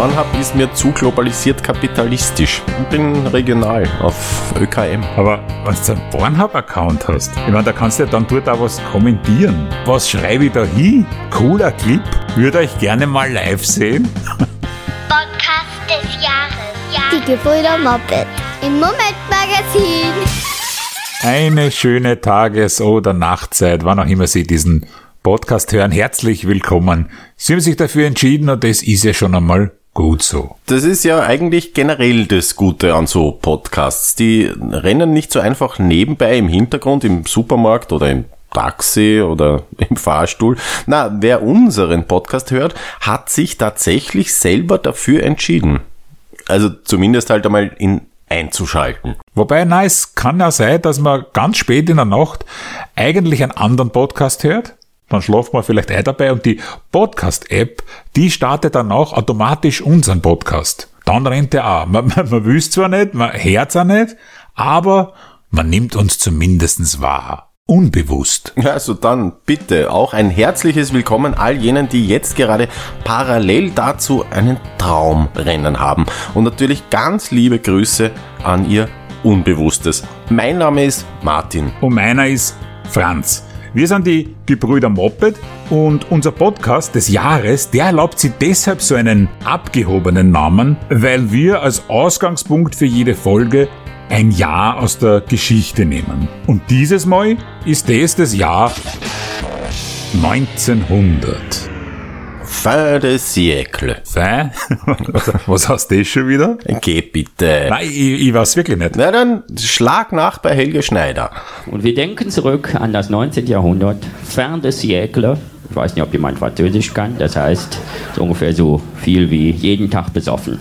Pornhub ist mir zu globalisiert kapitalistisch. Ich bin regional auf ÖKM. Aber wenn du einen Pornhub-Account hast, ich meine, da kannst du ja dann dort auch was kommentieren. Was schreibe ich da hin? Cooler Clip. Würde euch gerne mal live sehen. Podcast des Jahres. Ja. Die Gebrüder Moppet. Im Moment-Magazin. Eine schöne Tages- oder Nachtzeit, wann auch immer Sie diesen Podcast hören. Herzlich willkommen. Sie haben sich dafür entschieden und das ist ja schon einmal gut so. Das ist ja eigentlich generell das Gute an so Podcasts. Die rennen nicht so einfach nebenbei im Hintergrund, im Supermarkt oder im Taxi oder im Fahrstuhl. Na, wer unseren Podcast hört, hat sich tatsächlich selber dafür entschieden. Also zumindest halt einmal in einzuschalten. Wobei, na, es kann ja sein, dass man ganz spät in der Nacht eigentlich einen anderen Podcast hört. Dann schlaft man vielleicht ein dabei und die Podcast-App, die startet dann auch automatisch unseren Podcast. Dann rennt er auch. Man, man, man will zwar nicht, man hört auch nicht, aber man nimmt uns zumindestens wahr unbewusst. Also dann bitte auch ein herzliches Willkommen all jenen, die jetzt gerade parallel dazu einen Traumrennen haben. Und natürlich ganz liebe Grüße an ihr Unbewusstes. Mein Name ist Martin. Und meiner ist Franz. Wir sind die Gebrüder Moped und unser Podcast des Jahres, der erlaubt sich deshalb so einen abgehobenen Namen, weil wir als Ausgangspunkt für jede Folge ein Jahr aus der Geschichte nehmen. Und dieses Mal ist es das Jahr 1900. Fin de siècle. Fin? Was heißt das schon wieder? Geh bitte. Nein, ich, ich weiß wirklich nicht. Na dann schlag nach bei Helge Schneider. Und wir denken zurück an das 19. Jahrhundert. Fin de siècle. Ich weiß nicht, ob jemand Französisch kann. Das heißt so ungefähr so viel wie jeden Tag besoffen.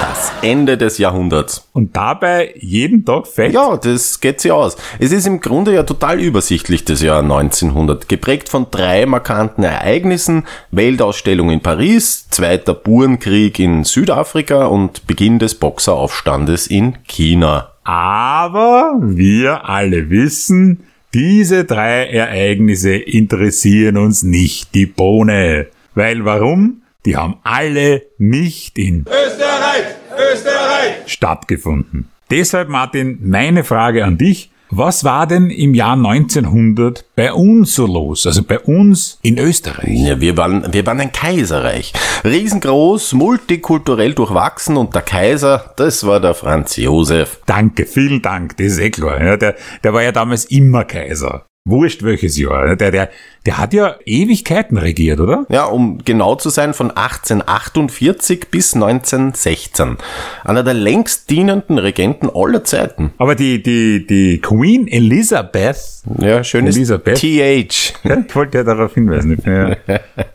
Das Ende des Jahrhunderts. Und dabei jeden Tag fett? Ja, das geht sich aus. Es ist im Grunde ja total übersichtlich, das Jahr 1900. Geprägt von drei markanten Ereignissen. Weltausstellung in Paris, Zweiter Burenkrieg in Südafrika und Beginn des Boxeraufstandes in China. Aber wir alle wissen, diese drei Ereignisse interessieren uns nicht die Bohne. Weil warum? Die haben alle nicht in Österreich, Österreich stattgefunden. Deshalb, Martin, meine Frage an dich. Was war denn im Jahr 1900 bei uns so los? Also bei uns in Österreich? Ja, wir waren, wir waren ein Kaiserreich. Riesengroß, multikulturell durchwachsen und der Kaiser, das war der Franz Josef. Danke, vielen Dank, das ist eh klar. Ja, der, der war ja damals immer Kaiser. Wurscht welches Jahr. Der, der, der hat ja Ewigkeiten regiert, oder? Ja, um genau zu sein, von 1848 bis 1916. Einer der längst dienenden Regenten aller Zeiten. Aber die, die, die Queen Elizabeth. Ja, schönes Elisabeth. TH. Ja, ich wollte ja darauf hinweisen. Ich bin ja,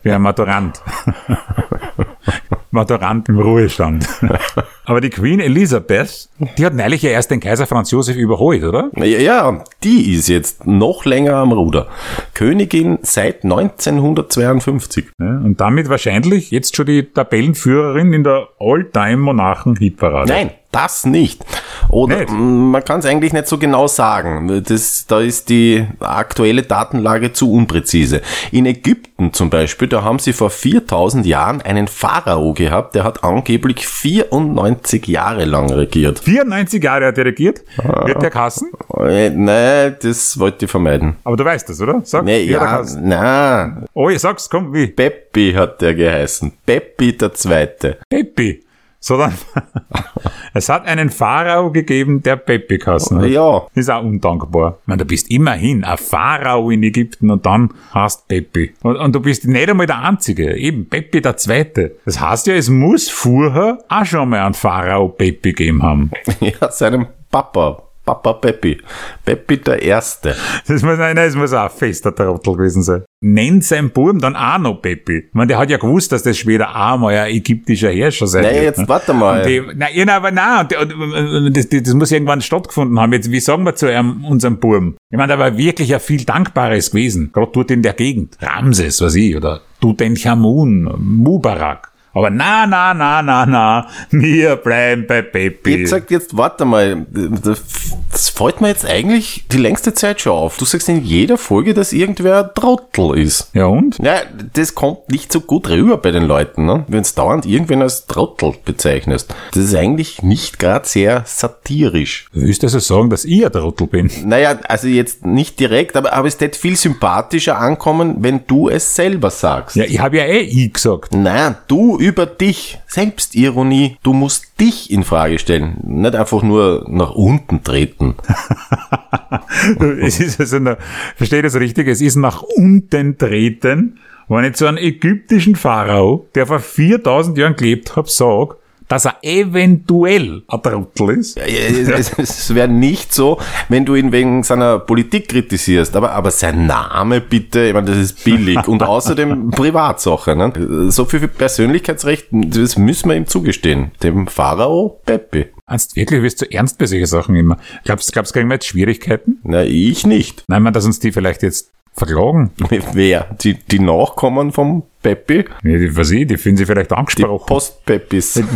bin ja Maturant. Maturant im Ruhestand. Aber die Queen Elizabeth, die hat neulich ja erst den Kaiser Franz Josef überholt, oder? Ja, ja, die ist jetzt noch länger am Ruder. Königin seit 1952. Ja, und damit wahrscheinlich jetzt schon die Tabellenführerin in der All-Time-Monarchen-Hitparade. Nein, das nicht. Oder Nicht? man kann es eigentlich nicht so genau sagen. Das, da ist die aktuelle Datenlage zu unpräzise. In Ägypten zum Beispiel, da haben sie vor 4000 Jahren einen Pharao gehabt, der hat angeblich 94 Jahre lang regiert. 94 Jahre hat er regiert. Wird der Kassen? Äh, Nein, das wollte ich vermeiden. Aber du weißt das, oder? Sag, Nee, ja, na, Oh, ich sag's, komm, wie? Peppi hat der geheißen. Peppi der Zweite. Peppi. Sondern es hat einen Pharao gegeben, der Peppi kassen hat. Ja, Ist auch undankbar. Ich meine, du bist immerhin ein Pharao in Ägypten und dann hast Peppi. Und, und du bist nicht einmal der Einzige. Eben Peppi der Zweite. Das heißt ja, es muss vorher auch schon mal einen Pharao Peppi gegeben haben. ja, seinem Papa. Papa Peppi. Peppi der Erste. Das muss, nein, das muss auch ein fester Trottel gewesen sein. Nennt sein Buben dann auch noch Peppi. Ich meine, der hat ja gewusst, dass das später auch mal ein ägyptischer Herrscher sein Nein, wird, jetzt ne? warte mal. Die, nein, ja, nein, aber nein, das, das muss irgendwann stattgefunden haben. Jetzt, wie sagen wir zu einem, unserem Buben? Ich meine, da war wirklich ein viel Dankbares gewesen. Gerade dort in der Gegend. Ramses, was ich, oder Tutanchamun, Mubarak. Aber na, na, na, na, na, wir bleiben bei Peppi. Jetzt sagt jetzt, warte mal, der Das fällt mir jetzt eigentlich die längste Zeit schon auf. Du sagst in jeder Folge, dass irgendwer Trottel ist. Ja und? Ja, das kommt nicht so gut rüber bei den Leuten, ne? wenn es dauernd irgendwen als Trottel bezeichnest. Das ist eigentlich nicht gerade sehr satirisch. Willst du also sagen, dass ich ein Trottel bin? Naja, also jetzt nicht direkt, aber, aber es wird viel sympathischer ankommen, wenn du es selber sagst. Ja, ich habe ja eh ich gesagt. Nein, du über dich. Selbstironie. Du musst dich in Frage stellen. Nicht einfach nur nach unten treten. es ist also, verstehe das richtig, es ist nach unten treten, wenn ich zu einem ägyptischen Pharao, der vor 4000 Jahren gelebt hat, sage, dass er eventuell ein Trottel ist. Es, es wäre nicht so, wenn du ihn wegen seiner Politik kritisierst, aber, aber sein Name bitte, ich meine, das ist billig und außerdem Privatsache. Ne? So viel für Persönlichkeitsrecht, das müssen wir ihm zugestehen. Dem Pharao Peppi. Ernst, wirklich, wirst du ernst bei solchen Sachen immer? Glaubst, glaubst du, kriegen wir jetzt Schwierigkeiten? Na, ich nicht. Nein, man, dass uns die vielleicht jetzt verklagen. Wer? Die, die Nachkommen vom Peppi? Ja, die, was ich, die finden sie vielleicht angesprochen. Die Post-Peppis.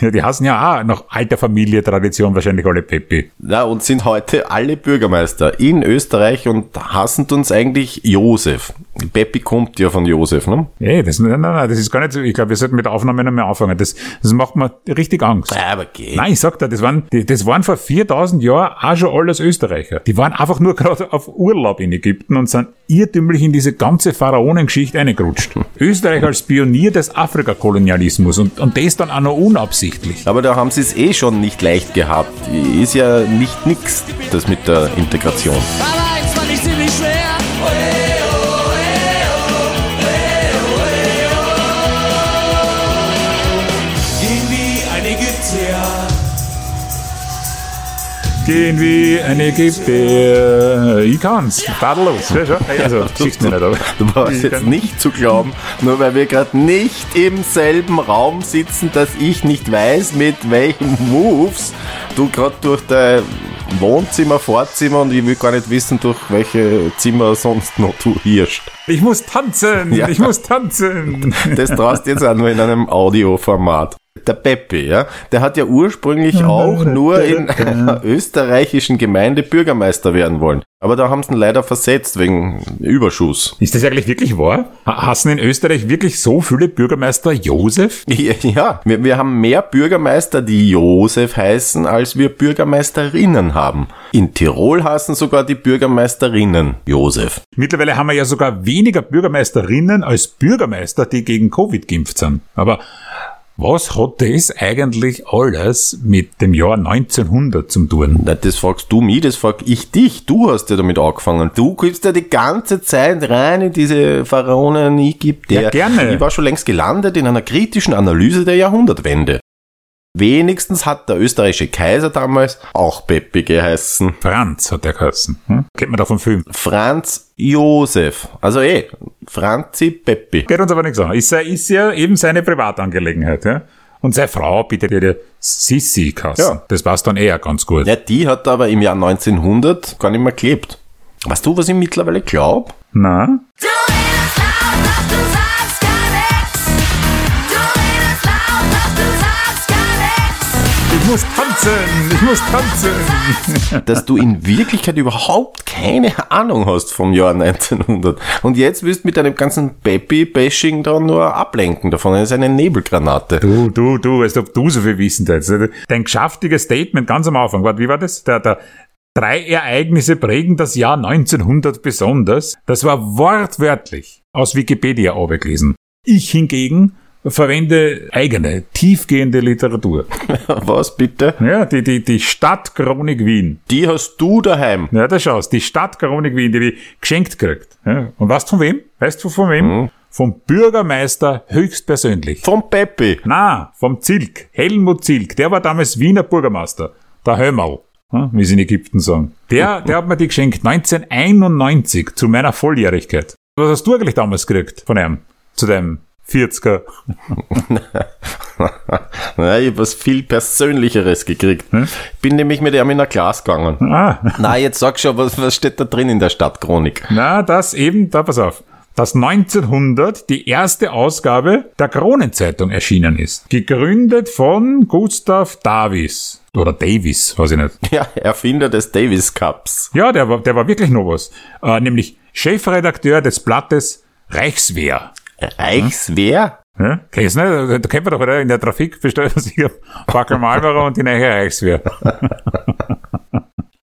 Ja, die hassen ja auch nach alter Familie, Tradition wahrscheinlich alle Peppi. Ja, und sind heute alle Bürgermeister in Österreich und hassen uns eigentlich Josef. Peppi kommt ja von Josef, ne? Ja, das, nein, nein, das ist gar nicht so. Ich glaube, wir sollten mit der Aufnahme noch mehr anfangen. Das, das macht mir richtig Angst. Ja, aber geht. Nein, ich sag dir, das waren, das waren vor 4000 Jahren auch schon alles Österreicher. Die waren einfach nur gerade auf Urlaub in Ägypten und sind irrtümlich in diese ganze Pharaonengeschichte eingerutscht. Österreich als Pionier des Afrikakolonialismus und, und das dann auch noch unabsichtlich. Aber da haben sie es eh schon nicht leicht gehabt. Ist ja nicht nix, das mit der Integration. Aber eins fand ich ziemlich schwer. Gehen Gehen wie ein Ägypter. Ich kann's. Tadellos. Also, siehst du nicht, aber. Du brauchst jetzt nicht zu glauben, nur weil wir gerade nicht im selben Raum sitzen, dass ich nicht weiß, mit welchen Moves du gerade durch dein Wohnzimmer, Vorzimmer und ich will gar nicht wissen, durch welche Zimmer sonst noch du hirschst. Ich muss tanzen. Ja. Ich muss tanzen. Das traust du jetzt auch nur in einem Audioformat. Der Peppi, ja, der hat ja ursprünglich auch nur in einer österreichischen Gemeinde Bürgermeister werden wollen. Aber da haben sie ihn leider versetzt wegen Überschuss. Ist das eigentlich wirklich wahr? Ha- Hassen in Österreich wirklich so viele Bürgermeister Josef? Ja, ja wir, wir haben mehr Bürgermeister, die Josef heißen, als wir Bürgermeisterinnen haben. In Tirol hassen sogar die Bürgermeisterinnen Josef. Mittlerweile haben wir ja sogar weniger Bürgermeisterinnen als Bürgermeister, die gegen Covid geimpft sind. Aber was hat das eigentlich alles mit dem Jahr 1900 zum tun? Na, das fragst du mich, das frag ich dich. Du hast ja damit angefangen. Du gibst ja die ganze Zeit rein in diese Pharaonen, ich dir. Ja, gerne. Ich war schon längst gelandet in einer kritischen Analyse der Jahrhundertwende. Wenigstens hat der österreichische Kaiser damals auch Peppi geheißen. Franz hat der geheißen. Hm? Kennt man da vom Film. Franz Josef. Also eh, Franzi Peppi. Geht uns aber nichts an. Ist, ja- ist ja eben seine Privatangelegenheit. Ja? Und seine Frau bietet ihr die Sissi Kasse. Ja. Das passt dann eher ganz gut. Ja, die hat aber im Jahr 1900 gar nicht mehr gelebt. Weißt du, was ich mittlerweile glaube? Na? Tanzen, ich muss tanzen. dass du in Wirklichkeit überhaupt keine Ahnung hast vom Jahr 1900. Und jetzt willst du mit deinem ganzen Baby-Bashing da nur ablenken davon. Das ist eine Nebelgranate. Du, du, du, als ob du so viel wissen hättest. Dein geschäftiges Statement ganz am Anfang, warte, wie war das? Der, der, drei Ereignisse prägen das Jahr 1900 besonders. Das war wortwörtlich aus Wikipedia gelesen. Ich hingegen verwende eigene, tiefgehende Literatur. Was bitte? Ja, die, die, die Stadtchronik Wien. Die hast du daheim. Ja, da schaust, die Stadtchronik Wien, die ich geschenkt gekriegt. Ja. Und weißt du von wem? Weißt du von wem? Vom Bürgermeister höchstpersönlich. Vom Peppi. Na, vom Zilk. Helmut Zilk. Der war damals Wiener Bürgermeister. Der Hömerl. hm, Wie sie in Ägypten sagen. Der, der hat mir die geschenkt 1991 zu meiner Volljährigkeit. Was hast du eigentlich damals gekriegt von ihm? Zu deinem 40er. Na, ich hab was viel Persönlicheres gekriegt. Bin nämlich mit ihm in eine Klasse gegangen. Ah, Na, jetzt sag schon, was, was steht da drin in der Stadtchronik? na, das eben, da pass auf. dass 1900 die erste Ausgabe der Kronenzeitung erschienen ist. Gegründet von Gustav Davis. Oder Davis, weiß ich nicht. Ja, Erfinder des Davis Cups. Ja, der war, der war wirklich noch was. Äh, nämlich Chefredakteur des Blattes Reichswehr. Reichswehr? Ja? Kennst du nicht? Da kennt man doch, oder? In der Trafik bestellt man sich auf Backel Marlboro und die neue Reichswehr.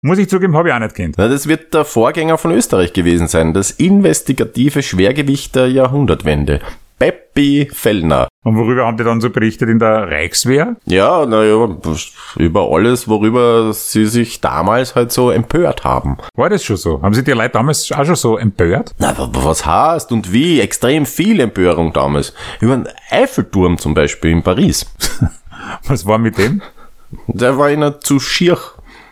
Muss ich zugeben, habe ich auch nicht kennt. Na, das wird der Vorgänger von Österreich gewesen sein. Das investigative Schwergewicht der Jahrhundertwende. Peppi Fellner. Und worüber haben die dann so berichtet in der Reichswehr? Ja, naja, über alles, worüber sie sich damals halt so empört haben. War das schon so? Haben sich die Leute damals auch schon so empört? Na, wa- was heißt und wie? Extrem viel Empörung damals. Über den Eiffelturm zum Beispiel in Paris. Was war mit dem? Der war ihnen zu schier.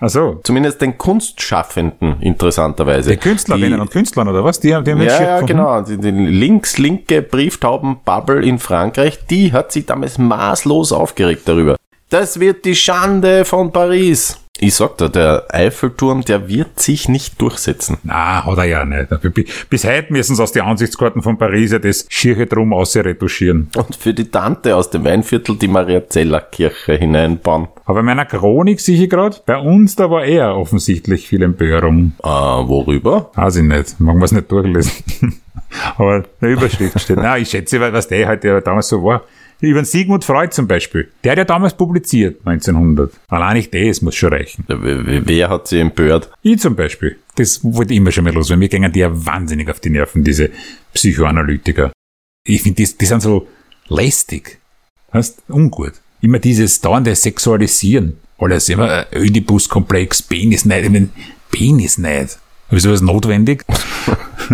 Ach so. Zumindest den Kunstschaffenden, interessanterweise. Die Künstlerinnen und Künstlern oder was? Die, haben- die haben Ja, ja, genau. Die, die links-linke Brieftaubenbubble in Frankreich, die hat sich damals maßlos aufgeregt darüber. Das wird die Schande von Paris. Ich sag da, der Eiffelturm, der wird sich nicht durchsetzen. Na, hat er ja nicht. Bi- Bis heute müssen sie aus den Ansichtskarten von Paris ja das schiere drum ausretuschieren. Und für die Tante aus dem Weinviertel die Mariazeller-Kirche hineinbauen. Aber in meiner Chronik sehe ich gerade, bei uns da war eher offensichtlich viel Empörung. Äh, worüber? Weiß ich nicht. Mag man es nicht durchlesen. Aber eine Überschrift steht. Na, ich schätze, weil was der halt damals so war. Über Sigmund Freud zum Beispiel. Der hat ja damals publiziert, 1900. Allein nicht das muss schon reichen. Wer hat sie empört? Ich zum Beispiel. Das wollte ich immer schon mal los, weil mir gingen die ja wahnsinnig auf die Nerven, diese Psychoanalytiker. Ich finde, die, die sind so lästig. Heißt, ungut. Immer dieses dauernde Sexualisieren. Alles immer äh, Ödipus-Komplex, Penisneid. Ich mein, Penisneid. Habe ich sowas notwendig?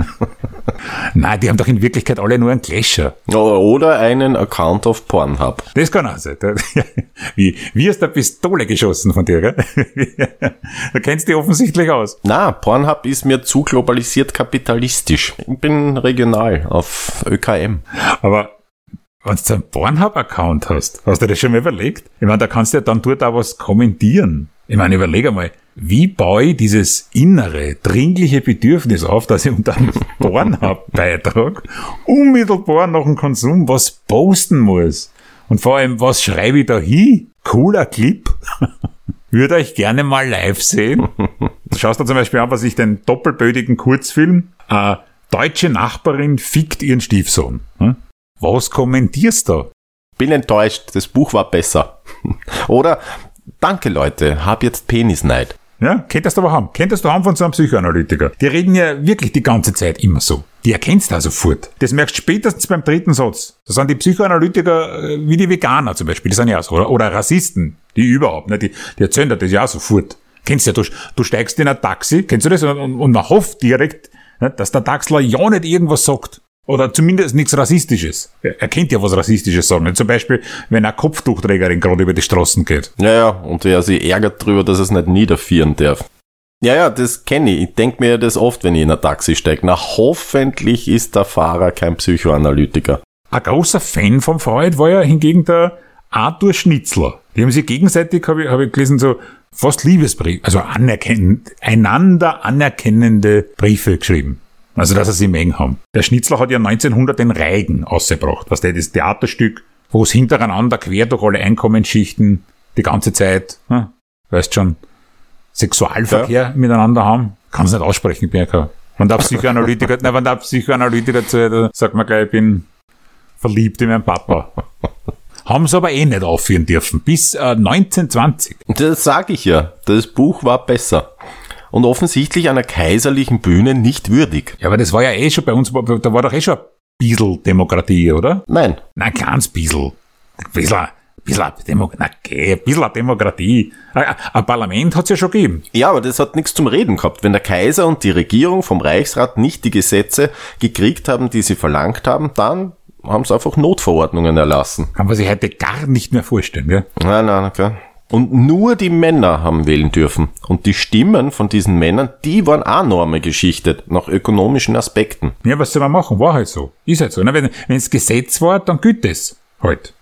Nein, die haben doch in Wirklichkeit alle nur einen Clasher. Oder einen Account auf Pornhub. Das kann auch sein. Wie, wie aus der Pistole geschossen von dir, gell? Du kennst die offensichtlich aus. Na, Pornhub ist mir zu globalisiert kapitalistisch. Ich bin regional auf ÖKM. Aber wenn du einen Pornhub-Account hast, hast du das schon mal überlegt? Ich meine, da kannst du ja dann dort auch was kommentieren. Ich meine, überlege mal, wie baue ich dieses innere, dringliche Bedürfnis auf, dass ich unter einem Pornhub-Beitrag unmittelbar nach dem Konsum was posten muss? Und vor allem, was schreibe ich da hin? Cooler Clip? Würde euch gerne mal live sehen. Du schaust da zum Beispiel an, was ich den doppelbödigen Kurzfilm, äh, deutsche Nachbarin fickt ihren Stiefsohn. Hm? Was kommentierst du? Bin enttäuscht, das Buch war besser. Oder, danke Leute, hab jetzt Penisneid. Ja, könntest du aber haben. Könntest du haben von so einem Psychoanalytiker. Die reden ja wirklich die ganze Zeit immer so. Die erkennst du auch sofort. Das merkst du spätestens beim dritten Satz. Das sind die Psychoanalytiker äh, wie die Veganer zum Beispiel. Die sind ja auch so. Oder, oder Rassisten. Die überhaupt. Ne? Die, die erzählen dir das ja auch sofort. Kennst du ja, du, du steigst in ein Taxi, kennst du das? Und, und, und man hofft direkt, ne, dass der Taxler ja nicht irgendwas sagt. Oder zumindest nichts Rassistisches. Er kennt ja was Rassistisches sagen. Zum Beispiel, wenn eine Kopftuchträgerin gerade über die Straßen geht. Ja, ja, und er sich ärgert drüber, dass er es nicht niederführen darf. Ja, ja, das kenne ich. Ich denke mir das oft, wenn ich in ein Taxi steige. Na, hoffentlich ist der Fahrer kein Psychoanalytiker. Ein großer Fan von Freud war ja hingegen der Arthur Schnitzler. Die haben sich gegenseitig, habe ich, hab ich gelesen, so fast Liebesbrief, also anerkennend, einander anerkennende Briefe geschrieben. Also, dass sie mengen haben. Der Schnitzler hat ja 1900 den Reigen ausgebracht. Was der das Theaterstück, wo es hintereinander quer durch alle Einkommensschichten die ganze Zeit, hm, weißt schon, Sexualverkehr miteinander haben. Kann es nicht aussprechen, ja kein. Wenn der Psychoanalytiker, nein, wenn der Psychoanalytiker zu, sagt man gleich, ich bin verliebt in meinen Papa. Haben sie aber eh nicht aufführen dürfen. Bis äh, 1920. Das sage ich ja. Das Buch war besser. Und offensichtlich einer kaiserlichen Bühne nicht würdig. Ja, aber das war ja eh schon bei uns, da war doch eh schon ein bisschen Demokratie, oder? Nein, Na, kleines bisschen. Ein bisschen, bisschen, Demo na, geh, ein bisschen Demokratie. Ein, ein Parlament hat's ja schon gegeben. Ja, aber das hat nichts zum Reden gehabt. Wenn der Kaiser und die Regierung vom Reichsrat nicht die Gesetze gekriegt haben, die sie verlangt haben, dann haben sie einfach Notverordnungen erlassen. Kann man sich heute gar nicht mehr vorstellen, gell? Nein, nein, okay. Und nur die Männer haben wählen dürfen. Und die Stimmen von diesen Männern, die waren auch Norme geschichtet, nach ökonomischen Aspekten. Ja, was soll man machen? War halt so. Ist halt so. Ne? Wenn es Gesetz war, dann gilt es halt.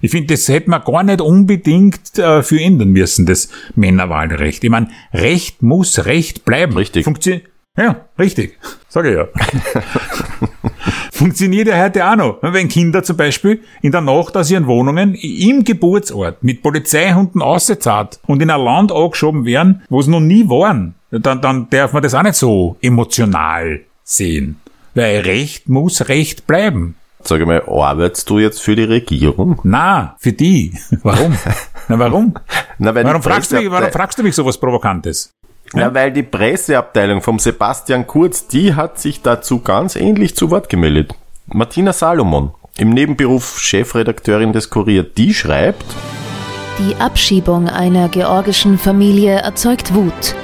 Ich finde, das hätte man gar nicht unbedingt äh, für ändern müssen, das Männerwahlrecht. Ich meine, Recht muss Recht bleiben. Richtig. Funktion ja, richtig. Sage ich ja. Funktioniert ja heute auch noch. Wenn Kinder zum Beispiel in der Nacht aus ihren Wohnungen im Geburtsort mit Polizeihunden ausgezahlt und in ein Land angeschoben werden, wo sie noch nie waren, dann, dann darf man das auch nicht so emotional sehen. Weil Recht muss Recht bleiben. Sag ich mal, arbeitest du jetzt für die Regierung? Na, für die. Warum? Na, warum? Na, Warum fragst, du mich, warum fragst du mich sowas Provokantes? Na, weil die Presseabteilung vom Sebastian Kurz, die hat sich dazu ganz ähnlich zu Wort gemeldet. Martina Salomon, im Nebenberuf Chefredakteurin des Kurier, die schreibt, Die Abschiebung einer georgischen Familie erzeugt Wut.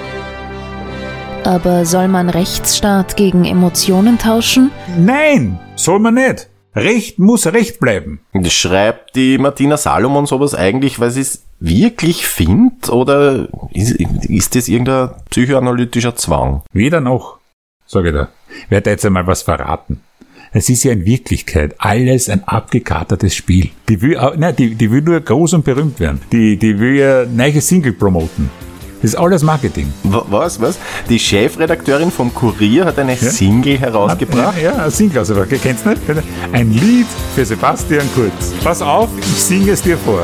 Aber soll man Rechtsstaat gegen Emotionen tauschen? Nein, soll man nicht. Recht muss Recht bleiben. schreibt die Martina Salomon sowas eigentlich, weil sie es wirklich findet oder ist, ist das irgendein psychoanalytischer Zwang? Weder noch, sage ich da. Werde jetzt einmal was verraten. Es ist ja in Wirklichkeit alles ein abgekatertes Spiel. Die will, nein, die, die will nur groß und berühmt werden. Die, die will ja neue Single promoten. Das ist alles Marketing. Wa- Was, was? Die Chefredakteurin vom Kurier hat eine Single herausgebracht. Ja, ja, ein Single also, kennst du nicht? Ein Lied für Sebastian Kurz. Pass auf, ich singe es dir vor.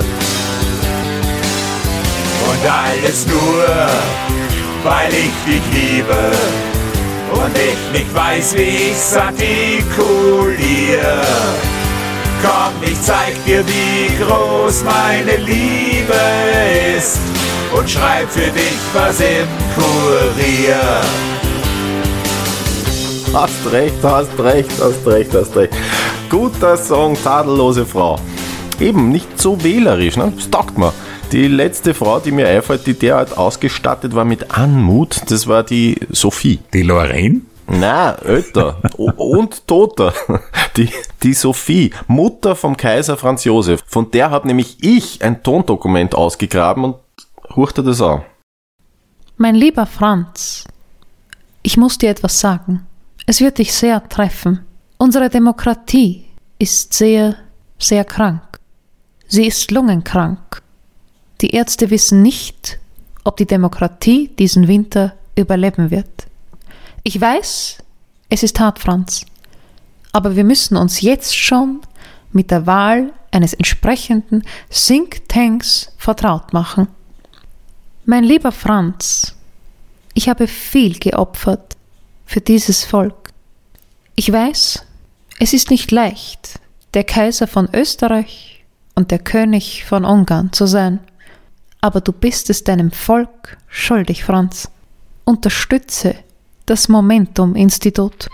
Und alles nur, weil ich dich liebe und ich nicht weiß, wie ich's artikuliere. Komm, ich zeig dir, wie groß meine Liebe ist und schreib für dich was im Kurier. Hast recht, hast recht, hast recht, hast recht. Guter Song, tadellose Frau. Eben, nicht so wählerisch, ne? Das taugt mir. Die letzte Frau, die mir einfällt, die derart ausgestattet war mit Anmut, das war die Sophie. Die Lorraine? Na, älter und toter. Die, die Sophie, Mutter vom Kaiser Franz Josef. Von der habe nämlich ich ein Tondokument ausgegraben und hurchte das an. Mein lieber Franz, ich muss dir etwas sagen. Es wird dich sehr treffen. Unsere Demokratie ist sehr, sehr krank. Sie ist lungenkrank. Die Ärzte wissen nicht, ob die Demokratie diesen Winter überleben wird. Ich weiß, es ist hart, Franz. Aber wir müssen uns jetzt schon mit der Wahl eines entsprechenden Think Tanks vertraut machen. Mein lieber Franz, ich habe viel geopfert für dieses Volk. Ich weiß, es ist nicht leicht, der Kaiser von Österreich und der König von Ungarn zu sein. Aber du bist es deinem Volk schuldig, Franz. Unterstütze das Momentum-Institut.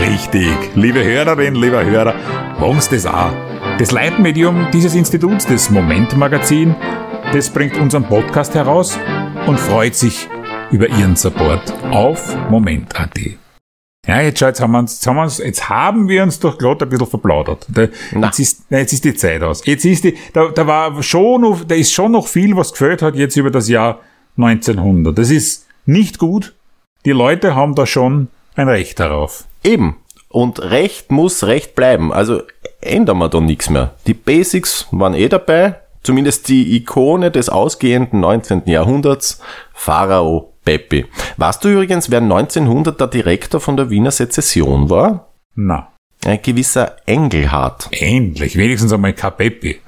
Richtig. Liebe Hörerinnen, lieber Hörer, wagen's das auch. Das Leitmedium dieses Instituts, das Moment-Magazin, das bringt unseren Podcast heraus und freut sich über Ihren Support auf Moment.at. Ja, jetzt schau, jetzt haben wir uns, jetzt haben wir uns, jetzt haben wir uns doch gerade ein bisschen verplaudert. Da, jetzt, ist, na, jetzt ist die Zeit aus. Jetzt ist die, da, da war schon noch, da ist schon noch viel, was gefällt hat jetzt über das Jahr 1900. Das ist nicht gut. Die Leute haben da schon ein Recht darauf. Eben. Und Recht muss Recht bleiben. Also ändern wir da nichts mehr. Die Basics waren eh dabei. Zumindest die Ikone des ausgehenden 19. Jahrhunderts, Pharao Peppi. Weißt du übrigens, wer 1900 der Direktor von der Wiener Sezession war? Na, Ein gewisser Engelhardt. endlich, wenigstens einmal Kapepi.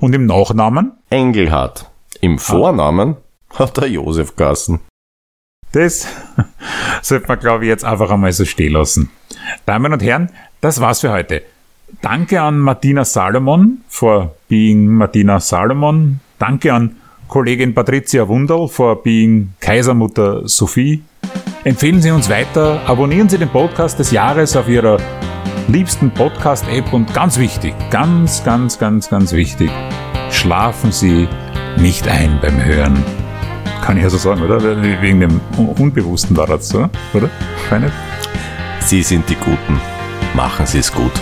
Und im Nachnamen? Engelhardt. Im Vornamen hat er Josef Gassen. Das sollte man, glaube ich, jetzt einfach einmal so stehen lassen. Damen und Herren, das war's für heute. Danke an Martina Salomon for being Martina Salomon. Danke an Kollegin Patricia Wunderl for being Kaisermutter Sophie. Empfehlen Sie uns weiter, abonnieren Sie den Podcast des Jahres auf Ihrer liebsten Podcast-App und ganz wichtig, ganz, ganz, ganz, ganz wichtig, schlafen Sie nicht ein beim Hören. Kann ich ja so sagen, oder? Wegen dem Unbewussten so, oder? Keine? Sie sind die Guten. Machen Sie es gut.